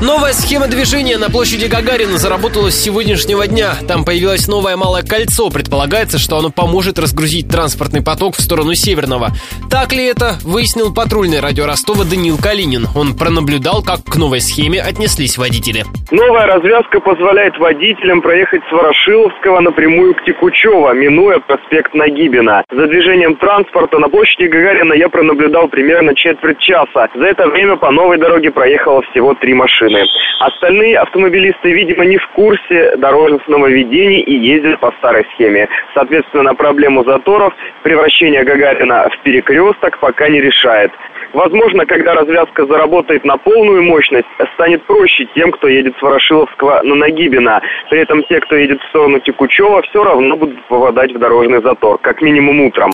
Новая схема движения на площади Гагарина заработала с сегодняшнего дня. Там появилось новое малое кольцо. Предполагается, что оно поможет разгрузить транспортный поток в сторону Северного. Так ли это, выяснил патрульный радио Ростова Даниил Калинин. Он пронаблюдал, как к новой схеме отнеслись водители. Новая развязка позволяет водителям проехать с Ворошиловского напрямую к Текучево, минуя проспект Нагибина. За движением транспорта на площади Гагарина я пронаблюдал примерно четверть часа. За это время по новой дороге проехало всего три машины машины. Остальные автомобилисты, видимо, не в курсе дорожных нововведений и ездят по старой схеме. Соответственно, проблему заторов, превращение Гагарина в перекресток пока не решает. Возможно, когда развязка заработает на полную мощность, станет проще тем, кто едет с Ворошиловского на Нагибина. При этом те, кто едет в сторону Текучева, все равно будут попадать в дорожный затор, как минимум утром.